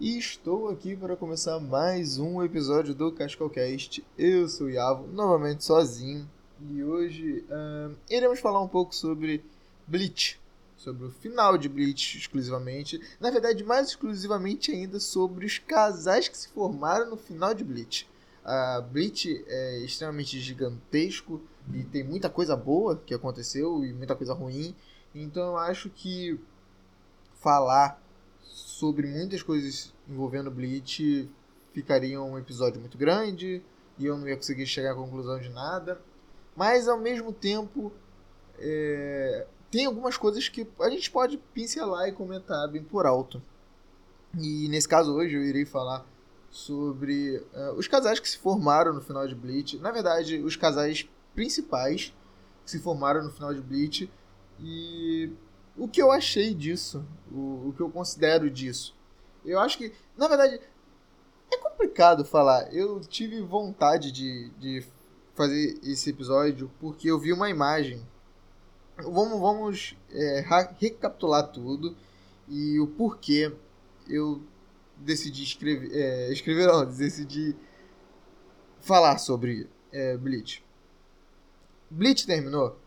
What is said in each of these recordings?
e estou aqui para começar mais um episódio do Cascalcast. Eu sou o Iavo, novamente sozinho, e hoje uh, iremos falar um pouco sobre Bleach, sobre o final de Bleach exclusivamente, na verdade, mais exclusivamente ainda sobre os casais que se formaram no final de Bleach. Uh, Bleach é extremamente gigantesco e tem muita coisa boa que aconteceu e muita coisa ruim, então eu acho que falar sobre muitas coisas envolvendo Bleach ficaria um episódio muito grande e eu não ia conseguir chegar à conclusão de nada. Mas ao mesmo tempo, é, tem algumas coisas que a gente pode pincelar e comentar bem por alto. E nesse caso hoje eu irei falar sobre uh, os casais que se formaram no final de Bleach. Na verdade, os casais principais que se formaram no final de Bleach. E o que eu achei disso, o, o que eu considero disso. Eu acho que, na verdade, é complicado falar. Eu tive vontade de, de fazer esse episódio porque eu vi uma imagem. Vamos, vamos é, recapitular tudo e o porquê eu decidi escrever. É, escrever não, decidi falar sobre é, Bleach. Bleach terminou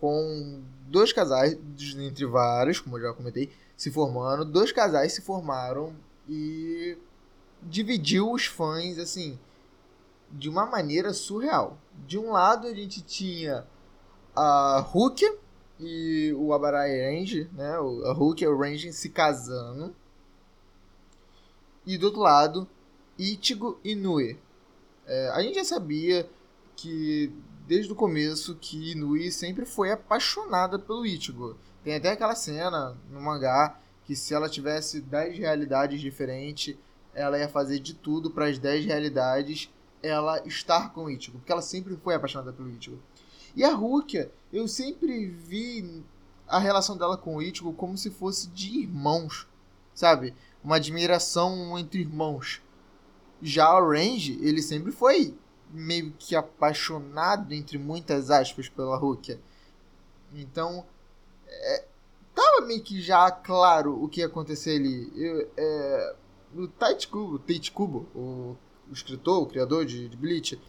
com dois casais, entre vários, como eu já comentei, se formando. Dois casais se formaram e dividiu os fãs, assim, de uma maneira surreal. De um lado, a gente tinha a Hulk e o Abarai Range, né? A Hulk e o Range se casando. E do outro lado, Ichigo e. É, a gente já sabia que desde o começo que Inui sempre foi apaixonada pelo Ichigo. Tem até aquela cena no mangá que se ela tivesse 10 realidades diferentes, ela ia fazer de tudo para as 10 realidades ela estar com o Ichigo, porque ela sempre foi apaixonada pelo Ichigo. E a Rukia, eu sempre vi a relação dela com o Ichigo como se fosse de irmãos, sabe? Uma admiração entre irmãos. Já o Range, ele sempre foi meio que apaixonado, entre muitas aspas, pela Rukia. Então, é, tava meio que já claro o que ia acontecer ali. Eu, é, o Tate Kubo, Tate Kubo o, o, escritor, o criador de, de Bleach,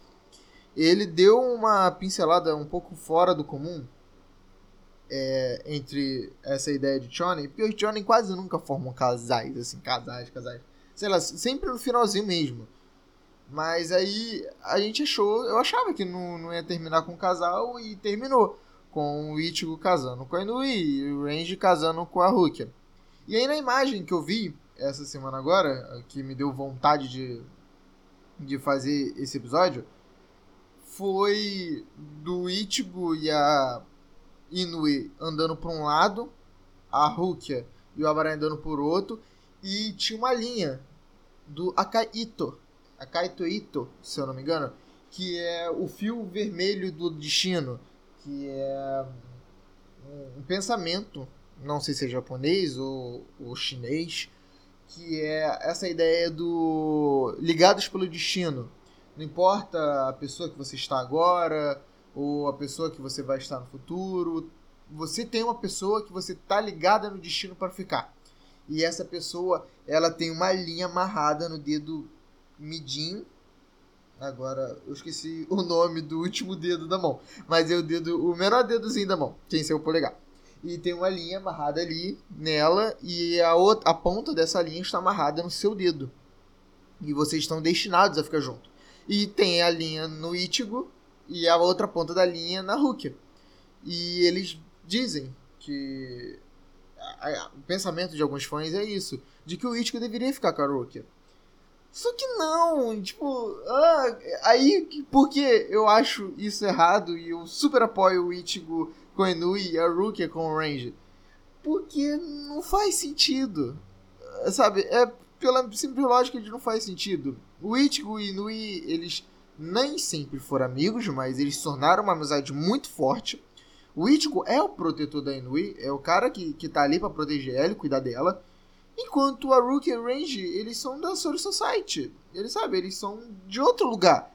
ele deu uma pincelada um pouco fora do comum é, entre essa ideia de Shonen, porque os Shonen quase nunca formam casais, assim, casais, casais. Sei lá, sempre no finalzinho mesmo. Mas aí a gente achou, eu achava que não, não ia terminar com o casal e terminou com o Ichigo casando com a Inui e o Range casando com a Rukia. E aí na imagem que eu vi essa semana agora, que me deu vontade de, de fazer esse episódio, foi do Ichigo e a Inui andando por um lado, a Rukia e o Abarai andando por outro, e tinha uma linha do Akaito Kaito Ito, se eu não me engano, que é o fio vermelho do destino, que é um pensamento, não sei se é japonês ou, ou chinês, que é essa ideia do ligados pelo destino. Não importa a pessoa que você está agora ou a pessoa que você vai estar no futuro, você tem uma pessoa que você está ligada no destino para ficar. E essa pessoa, ela tem uma linha amarrada no dedo midinho. Agora, eu esqueci o nome do último dedo da mão. Mas é o dedo, o menor dedozinho da mão, sem ser o polegar. E tem uma linha amarrada ali nela e a, outra, a ponta dessa linha está amarrada no seu dedo. E vocês estão destinados a ficar junto. E tem a linha no Ichigo e a outra ponta da linha na Rukia. E eles dizem que o pensamento de alguns fãs é isso, de que o Ichigo deveria ficar com a Rukia. Só que não, tipo, ah, aí porque eu acho isso errado e eu super apoio o Ichigo com a Inui e a Rukia com o Range. Porque não faz sentido. Sabe, é pela simples lógica de não faz sentido. O Ichigo e Inui, eles nem sempre foram amigos, mas eles tornaram uma amizade muito forte. O Ichigo é o protetor da Inui, é o cara que, que tá ali para proteger ela e cuidar dela. Enquanto a Rookie e Range, eles são da Soul Society. Eles, sabe, eles são de outro lugar.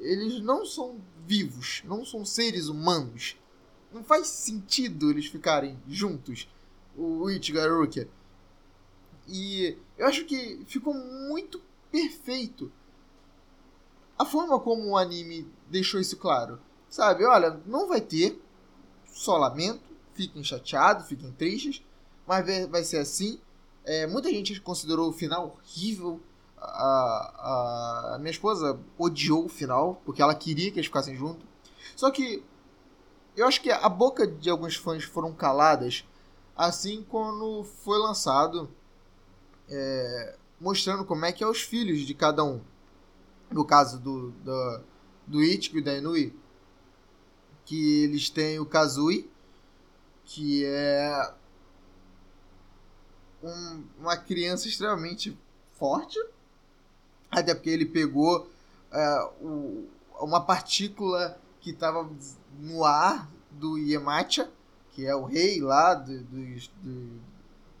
Eles não são vivos, não são seres humanos. Não faz sentido eles ficarem juntos, o Ichigo e a Rukia. E eu acho que ficou muito perfeito a forma como o anime deixou isso claro. Sabe, olha, não vai ter, só lamento, fiquem chateados, fiquem tristes, mas vai ser assim. É, muita gente considerou o final horrível. A, a, minha esposa odiou o final, porque ela queria que eles ficassem juntos. Só que eu acho que a boca de alguns fãs foram caladas assim quando foi lançado, é, mostrando como é que é os filhos de cada um. No caso do, do, do Ichigo e da Inui, que eles têm o Kazui, que é um, uma criança extremamente forte, até porque ele pegou é, o, uma partícula que estava no ar do Yemacha, que é o rei lá do, do, do,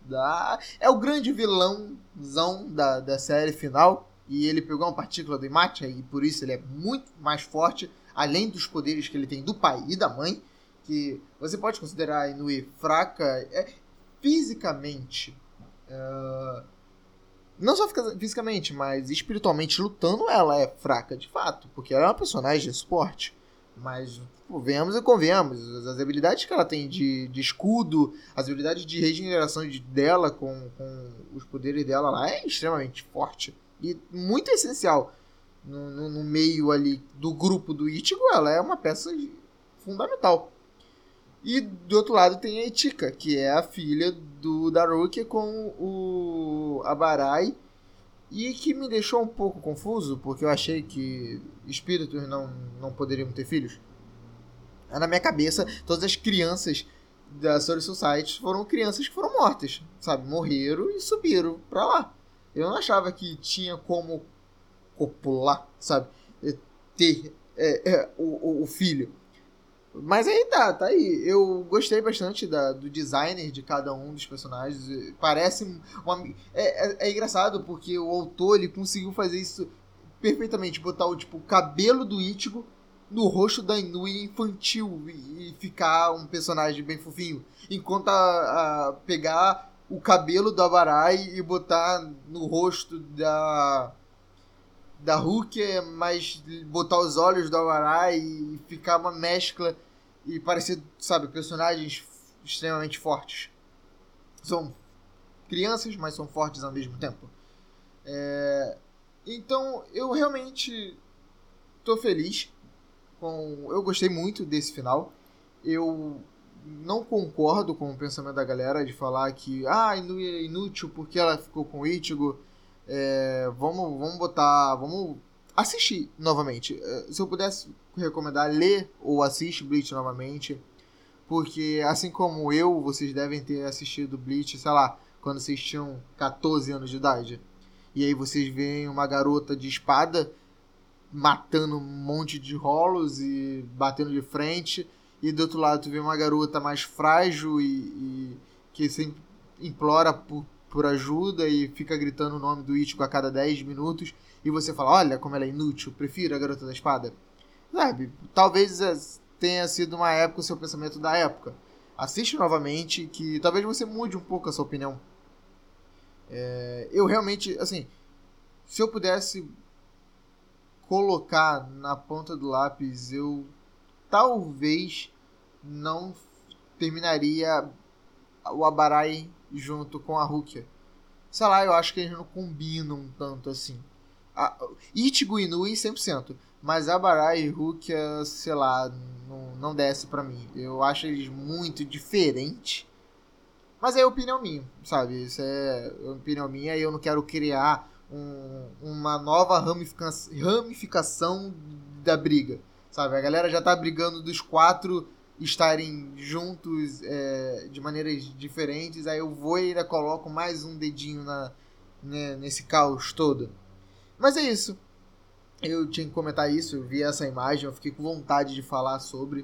da é o grande vilãozão da, da série final e ele pegou uma partícula do Yemacha e por isso ele é muito mais forte, além dos poderes que ele tem do pai e da mãe, que você pode considerar a Inui fraca é, fisicamente. Uh, não só fisicamente, mas espiritualmente lutando, ela é fraca de fato, porque ela é uma personagem de esporte. Mas, pô, e convenhamos, as habilidades que ela tem de, de escudo, as habilidades de regeneração de, dela com, com os poderes dela lá é extremamente forte. E muito essencial. No, no, no meio ali do grupo do Ichigo, ela é uma peça fundamental. E do outro lado tem a Etika, que é a filha do Daruki com o Abarai. E que me deixou um pouco confuso, porque eu achei que espíritos não, não poderiam ter filhos. Na minha cabeça, todas as crianças da Soul Society foram crianças que foram mortas, sabe? Morreram e subiram pra lá. Eu não achava que tinha como copular, sabe? Ter é, é, o, o filho. Mas aí tá, tá aí. Eu gostei bastante da, do designer de cada um dos personagens. Parece uma. É, é, é, engraçado porque o autor ele conseguiu fazer isso perfeitamente. Botar o tipo, cabelo do Ichigo no rosto da Inui infantil e, e ficar um personagem bem fofinho. Enquanto a, a pegar o cabelo do Abarai e botar no rosto da da Hulk, mas botar os olhos do Abarai e ficar uma mescla e parecer, sabe, personagens extremamente fortes. São crianças, mas são fortes ao mesmo tempo. É... Então, eu realmente tô feliz com. Eu gostei muito desse final. Eu não concordo com o pensamento da galera de falar que ah, é inútil porque ela ficou com o Ichigo. É... vamos, vamos botar. Vamos assistir novamente. É, se eu pudesse recomendar, ler ou assiste Bleach novamente. Porque, assim como eu, vocês devem ter assistido Bleach, sei lá, quando vocês tinham 14 anos de idade. E aí vocês veem uma garota de espada matando um monte de rolos e batendo de frente. E do outro lado tu vê uma garota mais frágil e, e que sempre implora por, por ajuda e fica gritando o nome do Ichigo a cada 10 minutos e você fala, olha como ela é inútil, prefiro a Garota da Espada. Sabe, talvez é, tenha sido uma época o seu pensamento da época. Assiste novamente que talvez você mude um pouco a sua opinião. É, eu realmente, assim, se eu pudesse colocar na ponta do lápis, eu talvez não terminaria o Abarai junto com a Rukia. Sei lá, eu acho que eles não combinam tanto assim. A, Ichigo Inui 100%. Mas Abarai e Rukia, sei lá, não, não desce para mim. Eu acho eles muito diferentes. Mas é opinião minha, sabe? Isso é opinião minha e eu não quero criar um, uma nova ramifica ramificação da briga, sabe? A galera já tá brigando dos quatro estarem juntos é, de maneiras diferentes, aí eu vou e ainda coloco mais um dedinho na, né, nesse caos todo. Mas é isso. Eu tinha que comentar isso, eu vi essa imagem, eu fiquei com vontade de falar sobre.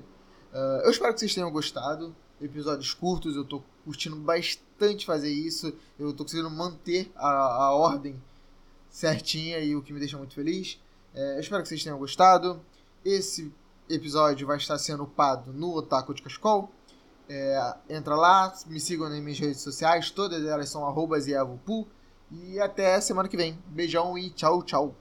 Uh, eu espero que vocês tenham gostado. Episódios curtos, eu tô curtindo bastante fazer isso. Eu tô conseguindo manter a, a ordem certinha e o que me deixa muito feliz. É, eu espero que vocês tenham gostado. Esse episódio vai estar sendo upado no Otaku de Cascol. É, entra lá, me sigam nas minhas redes sociais, todas elas são arrobas e E até semana que vem. Beijão e tchau, tchau.